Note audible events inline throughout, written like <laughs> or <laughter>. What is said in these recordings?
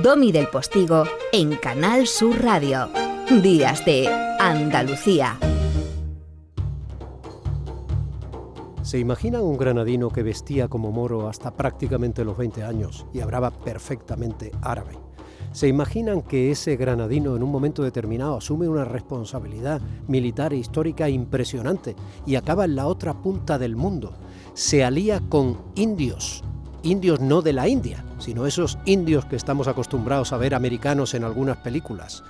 Domi del Postigo en Canal Sur Radio. Días de Andalucía. ¿Se imaginan un granadino que vestía como moro hasta prácticamente los 20 años y hablaba perfectamente árabe? ¿Se imaginan que ese granadino en un momento determinado asume una responsabilidad militar e histórica impresionante y acaba en la otra punta del mundo? Se alía con indios, indios no de la India, sino esos indios que estamos acostumbrados a ver americanos en algunas películas.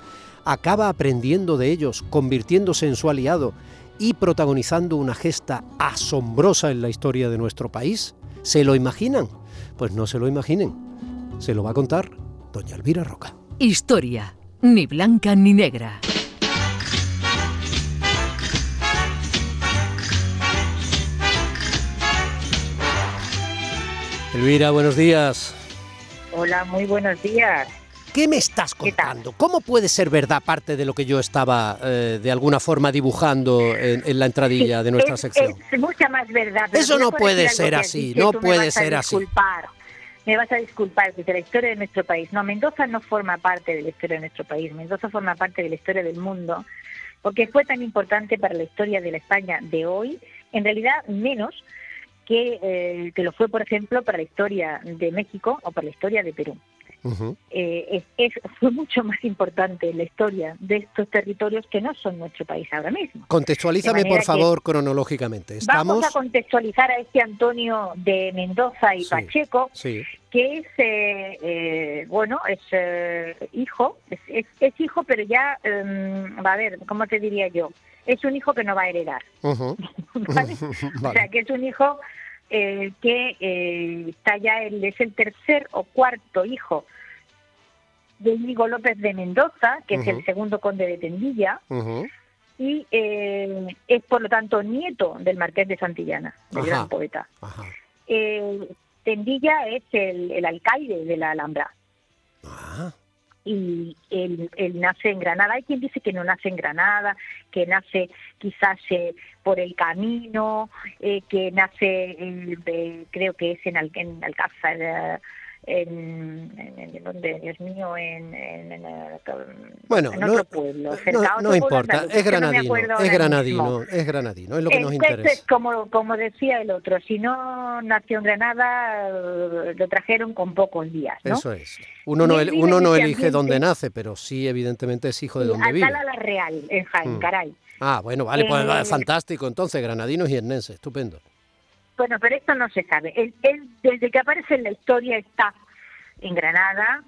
Acaba aprendiendo de ellos, convirtiéndose en su aliado y protagonizando una gesta asombrosa en la historia de nuestro país. ¿Se lo imaginan? Pues no se lo imaginen. Se lo va a contar doña Elvira Roca. Historia, ni blanca ni negra. Elvira, buenos días. Hola, muy buenos días. ¿Qué me estás contando? ¿Cómo puede ser verdad parte de lo que yo estaba eh, de alguna forma dibujando en, la entradilla de nuestra sección? Es mucha más verdad. Eso no puede ser así, no puede ser así me vas a disculpar, de la historia de nuestro país. No, Mendoza no forma parte de la historia de nuestro país, Mendoza forma parte de la historia del mundo, porque fue tan importante para la historia de la España de hoy, en realidad menos que, eh, que lo fue, por ejemplo, para la historia de México o para la historia de Perú. Eh, es, fue mucho más importante la historia de estos territorios que no son nuestro país ahora mismo. Contextualízame, por favor, cronológicamente. Estamos... Vamos a contextualizar a este Antonio de Mendoza y Pacheco, que es, eh, eh, bueno, es hijo, es, es, hijo, pero ya, em, va a ver, ¿cómo te diría yo? Es un hijo que no va a heredar. <laughs> O sea, que es un hijo eh, que eh, está ya, él es el tercer o cuarto hijo de Íñigo López de Mendoza, que es el segundo conde de Tendilla, y eh, es por lo tanto nieto del marqués de Santillana, el gran poeta. Tendilla es el, alcalde de la Alhambra. Ah y él, nace en Granada. Hay quien dice que no nace en Granada, que nace quizás eh, por el camino, eh, que nace, creo que es en, Al en Alcázar, eh, en, en, donde, Dios mío, en, en, bueno, otro pueblo, no, importa, es granadino, es granadino, es granadino, es lo que nos interesa. como, como decía el otro, si no nació en Granada, lo trajeron con pocos días, ¿no? Eso es. Uno no, uno no elige dónde nace, pero sí, evidentemente, es hijo de donde vive. Alcalá la Real, en Jaén, mm. caray. Ah, bueno, vale, pues eh, fantástico, entonces, granadinos y hernenses, estupendo. Bueno, pero esto no se sabe. Él, desde que aparece en la historia está en Granada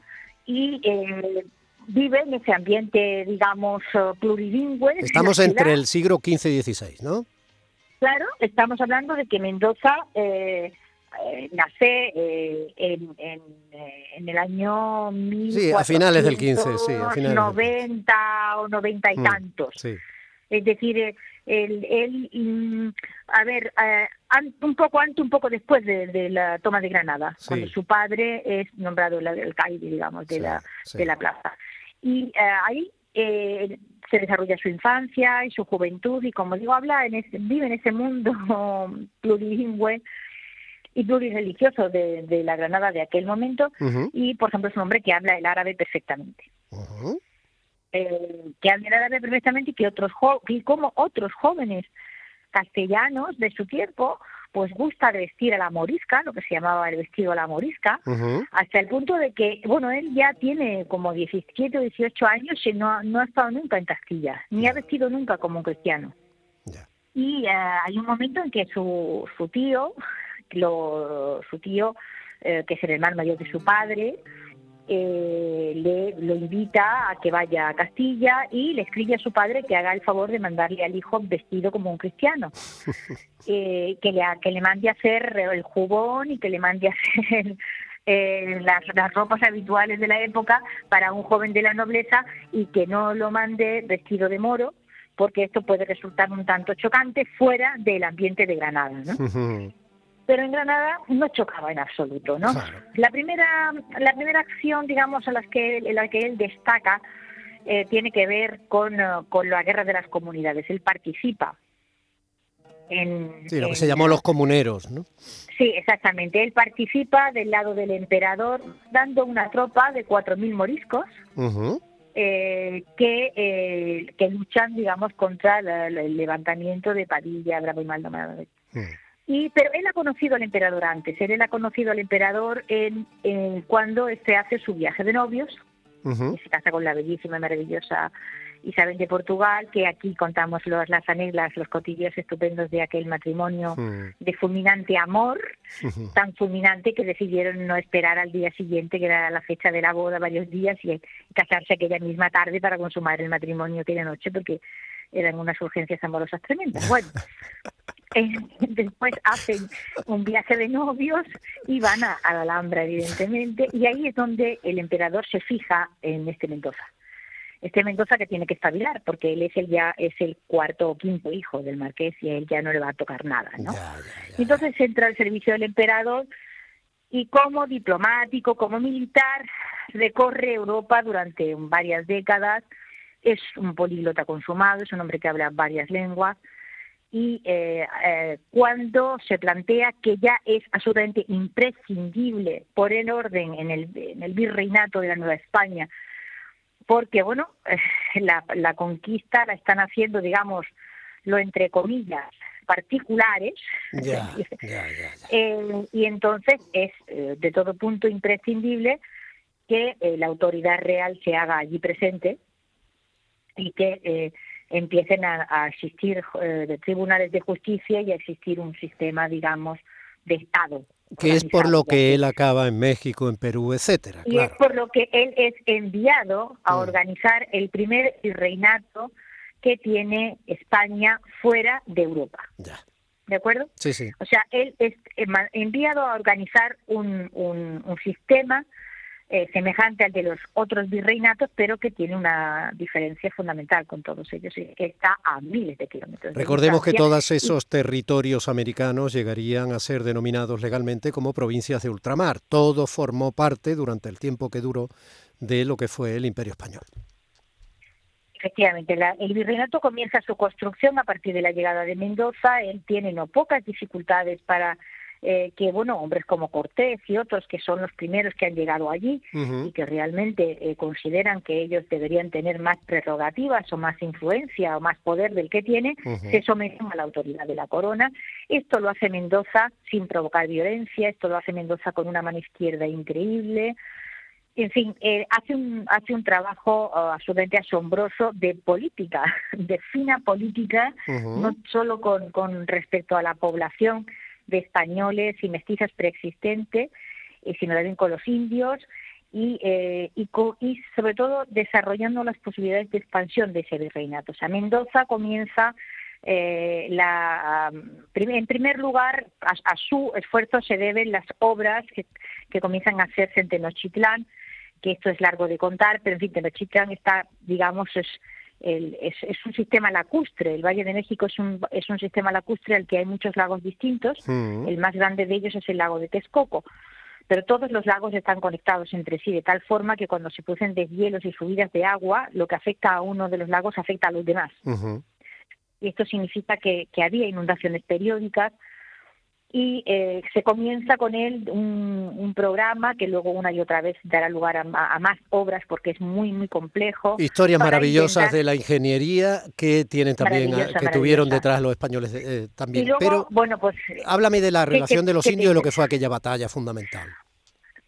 y eh, vive en ese ambiente, digamos, plurilingüe. Estamos entre el siglo XV y XVI, ¿no? Claro, estamos hablando de que Mendoza eh, nace en, el año Sí, a finales del XV, sí, a finales 90 o 90 y mm, tantos. Sí. Es decir, él, mm, a ver, eh, un poco antes, un poco después de, la toma de Granada, cuando su padre es nombrado el alcalde, digamos, de, la, de la plaza. Y eh, ahí eh, se desarrolla su infancia y su juventud, y como digo, habla en vive en ese mundo <laughs> plurilingüe y plurireligioso de, de la Granada de aquel momento, y por ejemplo es un hombre que habla el árabe perfectamente. Eh, que admiraba perfectamente y que otros y como otros jóvenes castellanos de su tiempo pues gusta vestir a la morisca, lo que se llamaba el vestido a la morisca, hasta el punto de que, bueno, él ya tiene como 17 o 18 años y no, no ha estado nunca en Castilla, ni ha vestido nunca como un cristiano. Y eh, hay un momento en que su, su tío, lo, su tío, eh, que es el hermano mayor de su padre, eh, le lo invita a que vaya a Castilla y le escribe a su padre que haga el favor de mandarle al hijo vestido como un cristiano, <laughs> eh, que, le, que le mande a hacer el jubón y que le mande a hacer <laughs> eh, las, las, ropas habituales de la época para un joven de la nobleza y que no lo mande vestido de moro, porque esto puede resultar un tanto chocante fuera del ambiente de Granada. ¿no? Pero en Granada no chocaba en absoluto, ¿no? La primera la primera acción, digamos, a las que en la que él destaca eh, tiene que ver con, eh, con la guerra de las comunidades. Él participa En, sí, lo que se llamó los comuneros, ¿no? Sí, exactamente. Él participa del lado del emperador dando una tropa de 4.000 moriscos eh, que, eh, que luchan, digamos, contra el levantamiento de Padilla, Bravo y Maldonado. Mm. Y, pero él ha conocido al emperador antes. Él, ha conocido al emperador en, cuando este hace su viaje de novios y se casa con la bellísima y maravillosa Isabel de Portugal, que aquí contamos los, las anécdotas, los cotillos estupendos de aquel matrimonio de fulminante amor, tan fulminante que decidieron no esperar al día siguiente, que era la fecha de la boda, varios días, y, casarse aquella misma tarde para consumar el matrimonio aquella noche, porque eran unas urgencias amorosas tremendas. Bueno, <laughs> eh, <laughs> después hacen un viaje de novios y van a, a la Alhambra, evidentemente, y ahí es donde el emperador se fija en este Mendoza. Este Mendoza que tiene que espabilar, porque él es el ya es el cuarto o quinto hijo del marqués y a él ya no le va a tocar nada, ¿no? Entonces entra al servicio del emperador y como diplomático, como militar, recorre Europa durante varias décadas, es un políglota consumado, es un hombre que habla varias lenguas, y eh, eh, cuando se plantea que ya es absolutamente imprescindible por el orden en el, en el virreinato de la Nueva España porque bueno, la, la conquista la están haciendo, digamos, lo entre comillas, particulares, <laughs> eh, y entonces es eh, de todo punto imprescindible que eh, la autoridad real se haga allí presente y que empiecen a, a existir tribunales de justicia y a existir un sistema, digamos, de Estado que es por lo que él acaba en México, en Perú, etcétera. Y es por lo que él es enviado a mm. organizar el primer virreinato que tiene España fuera de Europa. Ya. ¿De acuerdo? Sí, sí. O sea, él es enviado a organizar un, un, un sistema eh, semejante al de los otros virreinatos, pero que tiene una diferencia fundamental con todos ellos, que está a miles de kilómetros. Recordemos que todos esos territorios americanos llegarían a ser denominados legalmente como provincias de ultramar. Todo formó parte, durante el tiempo que duró, de lo que fue el Imperio Español. Efectivamente, el virreinato comienza su construcción a partir de la llegada de Mendoza. Él tiene no pocas dificultades para eh, que, bueno, hombres como Cortés y otros que son los primeros que han llegado allí y que realmente eh, consideran que ellos deberían tener más prerrogativas o más influencia o más poder del que tiene, se someten a la autoridad de la corona. Esto lo hace Mendoza sin provocar violencia, esto lo hace Mendoza con una mano izquierda increíble, en fin, eh, hace un hace un trabajo uh, absolutamente asombroso de política, <laughs> de fina política, no solo con, con respecto a la población, de españoles y mestizas preexistentes, eh, sino también con los indios y, eh, y, y, sobre todo desarrollando las posibilidades de expansión de ese virreinato. O sea, Mendoza comienza eh, la, en primer lugar, a, su esfuerzo se deben las obras que, que comienzan a hacerse en Tenochtitlán, que esto es largo de contar, pero en fin, Tenochtitlán está, digamos, es es, un sistema lacustre. El Valle de México es un, es un sistema lacustre al que hay muchos lagos distintos. Mm. El más grande de ellos es el lago de Texcoco. Pero todos los lagos están conectados entre sí de tal forma que cuando se producen deshielos y subidas de agua, lo que afecta a uno de los lagos afecta a los demás. Y esto significa que, que había inundaciones periódicas, y eh, se comienza con él un, programa que luego una y otra vez dará lugar a, más obras porque es muy muy complejo. Historias maravillosas de la ingeniería que tienen también que tuvieron detrás los españoles eh, también. Pero bueno, pues háblame de la relación de los indios y lo que fue aquella batalla fundamental.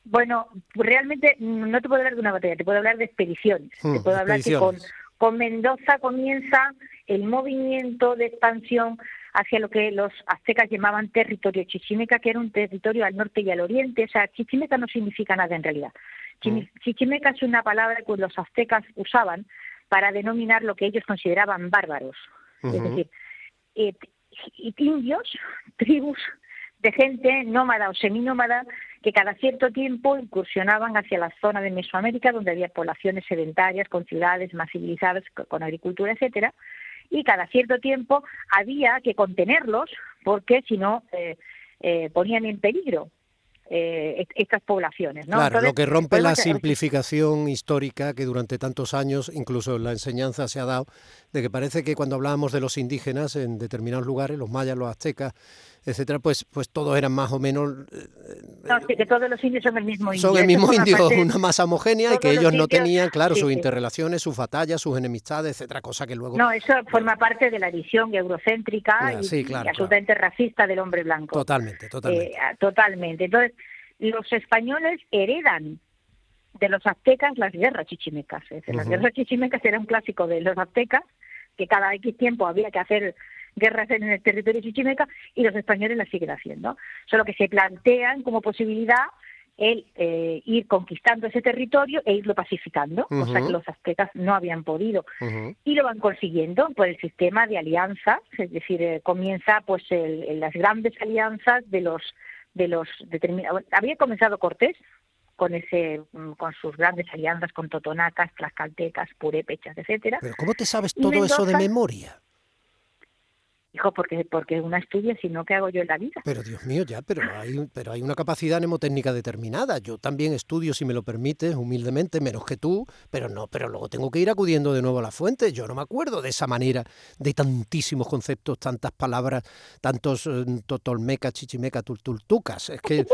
Bueno, realmente no te puedo hablar de una batalla, te puedo hablar de expediciones. te hmm, puedo hablar que con, con Mendoza comienza el movimiento de expansión hacia lo que los aztecas llamaban territorio chichimeca, que era un territorio al norte y al oriente. O sea, chichimeca no significa nada en realidad. Mm. Chichimeca es una palabra que los aztecas usaban para denominar lo que ellos consideraban bárbaros. Es decir, eh, indios, tribus de gente nómada o seminómada que cada cierto tiempo incursionaban hacia la zona de Mesoamérica donde había poblaciones sedentarias con ciudades más civilizadas con agricultura, etcétera, y cada cierto tiempo había que contenerlos porque si no eh, eh, ponían en peligro eh, estas poblaciones. ¿no? Claro, lo que rompe la simplificación histórica que durante tantos años, incluso en la enseñanza se ha dado, de que parece que cuando hablábamos de los indígenas en determinados lugares, los mayas, los aztecas, etcétera, pues, pues todos eran más o menos... Eh, no, sí, que todos los indios son el mismo indio. Son el mismo indio, <laughs> una masa homogénea y que ellos no tenían, claro, sus interrelaciones, sus batallas, sus enemistades, etcétera, cosa que luego... No, eso forma parte de la visión eurocéntrica y, absolutamente racista del hombre blanco. Totalmente, totalmente. Eh, totalmente. Entonces, los españoles heredan de los aztecas las guerras chichimecas. Las guerras chichimecas era un clásico de los aztecas, que cada X tiempo había que hacer guerras en el territorio chichimeca y los españoles las siguen haciendo. Solo que se plantean como posibilidad el eh, ir conquistando ese territorio e irlo pacificando, o sea que los aztecas no habían podido. Y lo van consiguiendo por el sistema de alianzas, es decir, eh, comienza pues el, las grandes alianzas de los de los determinados. Había comenzado Cortés con ese mm, con sus grandes alianzas con totonacas, tlaxcaltecas, purépechas, etcétera. Pero ¿cómo te sabes todo eso de memoria? Hijo, porque porque una estudia, sino ¿qué hago yo en la vida? Pero Dios mío, ya, pero hay pero hay una capacidad mnemotécnica determinada. Yo también estudio, si me lo permites, humildemente, menos que tú, pero no, pero luego tengo que ir acudiendo de nuevo a la fuente. Yo no me acuerdo de esa manera, de tantísimos conceptos, tantas palabras, tantos eh, totolmecas, chichimecas, tultultucas. Es que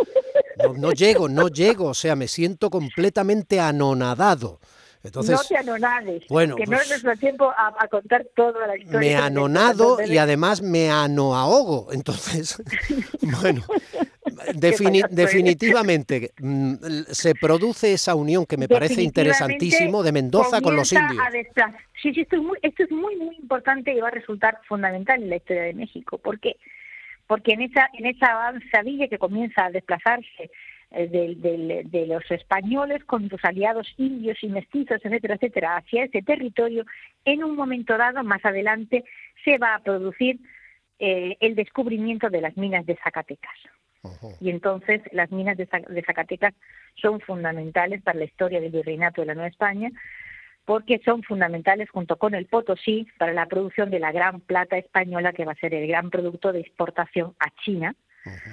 no, llego, no llego, o sea, me siento completamente anonadado. Entonces, no te anonades, bueno, que no es pues nuestro tiempo a, contar toda la historia. Me anonado y además me anoahogo. Entonces, <laughs> bueno, <laughs> definitivamente mm, se produce esa unión que me parece interesantísimo de Mendoza con los indios. Sí, sí, esto es, muy, esto es muy, muy importante y va a resultar fundamental en la historia de México. ¿Por qué? porque en esa, en esa avanzadilla que comienza a desplazarse eh, de, los españoles con sus aliados indios y mestizos, etcétera, etcétera, hacia ese territorio, en un momento dado, más adelante, se va a producir eh, el descubrimiento de las minas de Zacatecas. Y entonces las minas de, de Zacatecas son fundamentales para la historia del virreinato de la Nueva España, porque son fundamentales junto con el Potosí para la producción de la gran plata española que va a ser el gran producto de exportación a China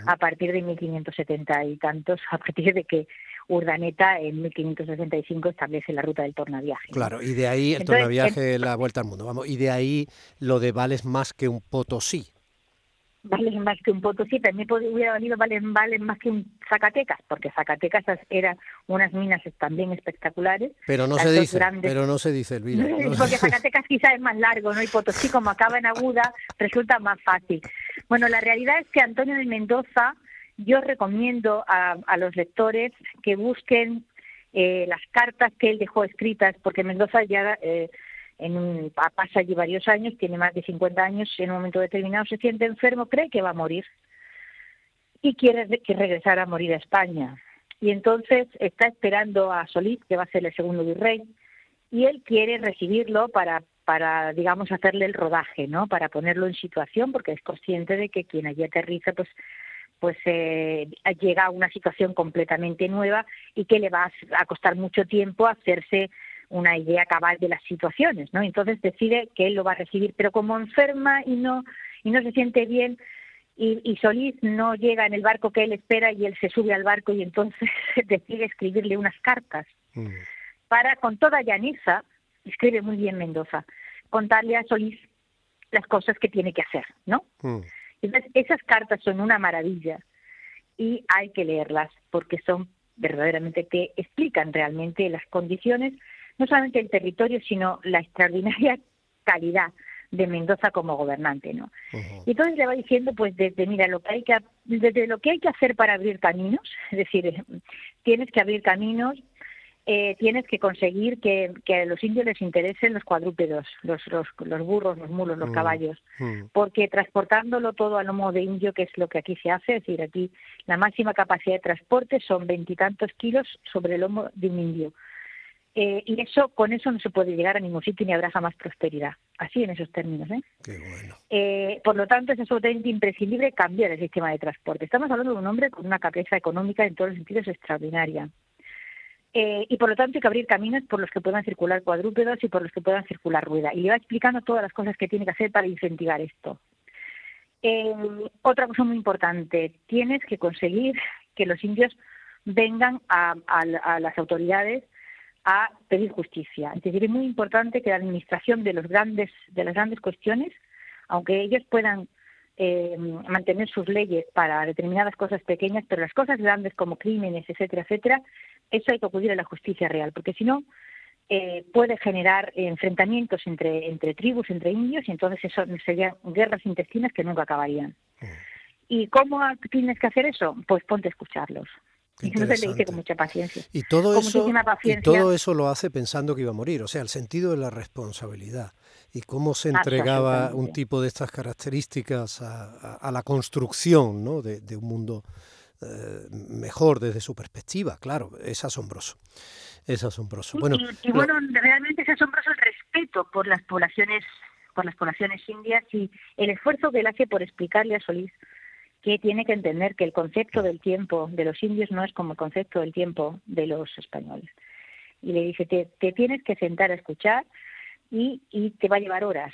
a partir de 1570 y tantos, a partir de que Urdaneta en 1565 establece la ruta del tornaviaje. Claro, y de ahí el tornaviaje, la vuelta al mundo, vamos, y de ahí lo de vales más que un Potosí, valen más que un Potosí, también hubiera valido valen, valen más que un Zacatecas, porque Zacatecas eran unas minas también espectaculares. Pero no se dice, pero no se dice, Elvira. <laughs> porque Zacatecas quizás es más largo, ¿no? Y Potosí, como acaba en aguda, resulta más fácil. Bueno, la realidad es que Antonio de Mendoza, yo recomiendo a, a los lectores que busquen eh, las cartas que él dejó escritas, porque Mendoza ya... Eh, en un, pasa allí varios años, tiene más de 50 años, en un momento determinado se siente enfermo, cree que va a morir y quiere que regresar a morir a España. Y entonces está esperando a Solís, que va a ser el segundo virrey, y él quiere recibirlo para, para digamos, hacerle el rodaje, ¿no? Para ponerlo en situación, porque es consciente de que quien allí aterriza, pues pues eh, llega a una situación completamente nueva y que le va a costar mucho tiempo hacerse una idea cabal de las situaciones, ¿no? Entonces decide que él lo va a recibir, pero como enferma y no y no se siente bien y, Solís no llega en el barco que él espera y él se sube al barco y entonces <laughs> decide escribirle unas cartas mm. para con toda llaneza escribe muy bien Mendoza contarle a Solís las cosas que tiene que hacer, ¿no? Mm. Entonces esas cartas son una maravilla y hay que leerlas porque son verdaderamente que explican realmente las condiciones no solamente el territorio, sino la extraordinaria <laughs> calidad de Mendoza como gobernante, ¿no? Y entonces le va diciendo, pues, desde, mira, lo que hay que, desde lo que hay que hacer para abrir caminos, es decir, <laughs> tienes que abrir caminos, eh, tienes que conseguir que, a los indios les interesen los cuadrúpedos, los, los, los burros, los mulos, los mm, caballos, mm. porque transportándolo todo a lomo de indio, que es lo que aquí se hace, es decir, aquí la máxima capacidad de transporte son veintitantos kilos sobre el lomo de un indio. Eh, y eso con eso no se puede llegar a ningún sitio ni habrá jamás prosperidad. Así en esos términos. ¿eh? ¿eh? por lo tanto, es absolutamente imprescindible cambiar el sistema de transporte. Estamos hablando de un hombre con una cabeza económica en todos los sentidos extraordinaria. Eh, y por lo tanto hay que abrir caminos por los que puedan circular cuadrúpedos y por los que puedan circular rueda. Y le va explicando todas las cosas que tiene que hacer para incentivar esto. otra cosa muy importante, tienes que conseguir que los indios vengan a, las autoridades a pedir justicia. Es decir, es muy importante que la administración de los grandes de las grandes cuestiones, aunque ellos puedan eh, mantener sus leyes para determinadas cosas pequeñas, pero las cosas grandes como crímenes, etcétera, etcétera, eso hay que acudir a la justicia real, porque si no eh, puede generar enfrentamientos entre, entre tribus, entre indios, y entonces eso serían guerras intestinas que nunca acabarían. Mm. ¿Y cómo tienes que hacer eso? Pues ponte a escucharlos. Y eso se le dice con mucha paciencia. Y todo, eso, y todo eso lo hace pensando que iba a morir, o sea, el sentido de la responsabilidad y cómo se entregaba un tipo de estas características a, la construcción ¿no? de, un mundo eh, mejor desde su perspectiva, claro, es asombroso. Es asombroso. Bueno, y, bueno, realmente es asombroso el respeto por las poblaciones, por las poblaciones indias y el esfuerzo que él hace por explicarle a Solís que tiene que entender que el concepto del tiempo de los indios no es como el concepto del tiempo de los españoles. Y le dice, te, te tienes que sentar a escuchar, y, y te va a llevar horas.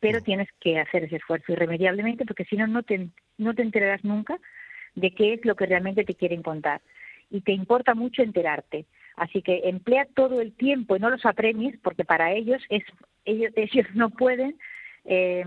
Pero mm. tienes que hacer ese esfuerzo irremediablemente porque si no, no te, no te enterarás nunca de qué es lo que realmente te quieren contar. Y te importa mucho enterarte. Así que emplea todo el tiempo y no los apremies porque para ellos es ellos, <laughs> ellos no pueden eh,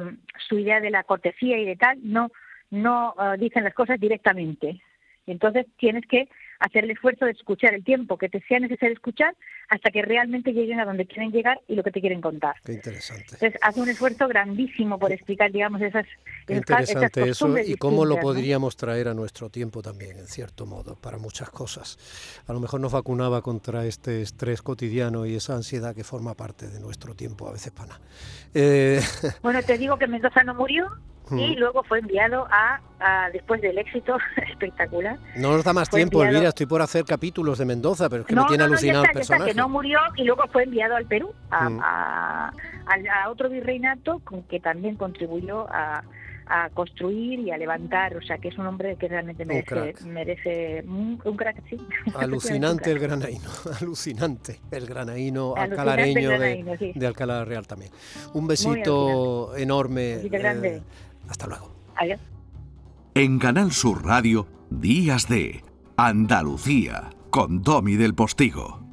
su idea de la cortesía y de tal no no ah, dicen las cosas directamente. Entonces tienes que hacer el esfuerzo de escuchar el tiempo que te sea necesario escuchar hasta que realmente lleguen a donde quieren llegar y lo que te quieren contar. Qué interesante. Entonces, hace un esfuerzo grandísimo por explicar, digamos, esas, Qué interesante eso y cómo lo podríamos traer a nuestro tiempo también, en cierto modo, para muchas cosas. A lo mejor nos vacunaba contra este estrés cotidiano y esa ansiedad que forma parte de nuestro tiempo, a veces pana. Eh... Bueno, te digo que Mendoza no murió, y luego fue enviado a, después del éxito <laughs> espectacular. No nos da más tiempo, Elvira, estoy por hacer capítulos de Mendoza, pero es que me tiene alucinado el personaje. que no murió y luego fue enviado al Perú, a, mm. a, otro virreinato con que también contribuyó a, construir y a levantar, o sea que es un hombre que realmente merece, un merece un, crack, sí. <laughs> <laughs> Alucinante el granaíno, alucinante el granaíno alcalareño de, de, Alcalá Real también. Un besito enorme. grande. Hasta luego. Adiós. En Canal Sur Radio, Días de Andalucía, con Domi del Postigo.